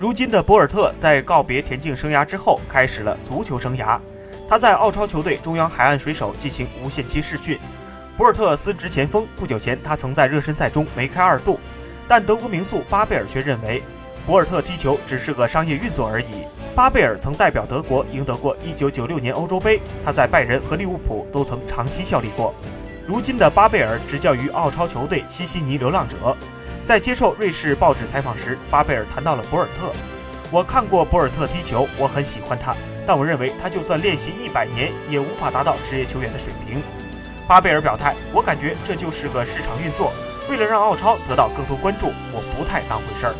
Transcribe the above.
如今的博尔特在告别田径生涯之后，开始了足球生涯。他在澳超球队中央海岸水手进行无限期试训。博尔特司职前锋，不久前他曾在热身赛中梅开二度，但德国名宿巴贝尔却认为，博尔特踢球只是个商业运作而已。巴贝尔曾代表德国赢得过1996年欧洲杯，他在拜仁和利物浦都曾长期效力过。如今的巴贝尔执教于澳超球队西悉尼流浪者。在接受瑞士报纸采访时，巴贝尔谈到了博尔特。我看过博尔特踢球，我很喜欢他，但我认为他就算练习一百年，也无法达到职业球员的水平。巴贝尔表态：“我感觉这就是个市场运作，为了让奥超得到更多关注，我不太当回事儿。”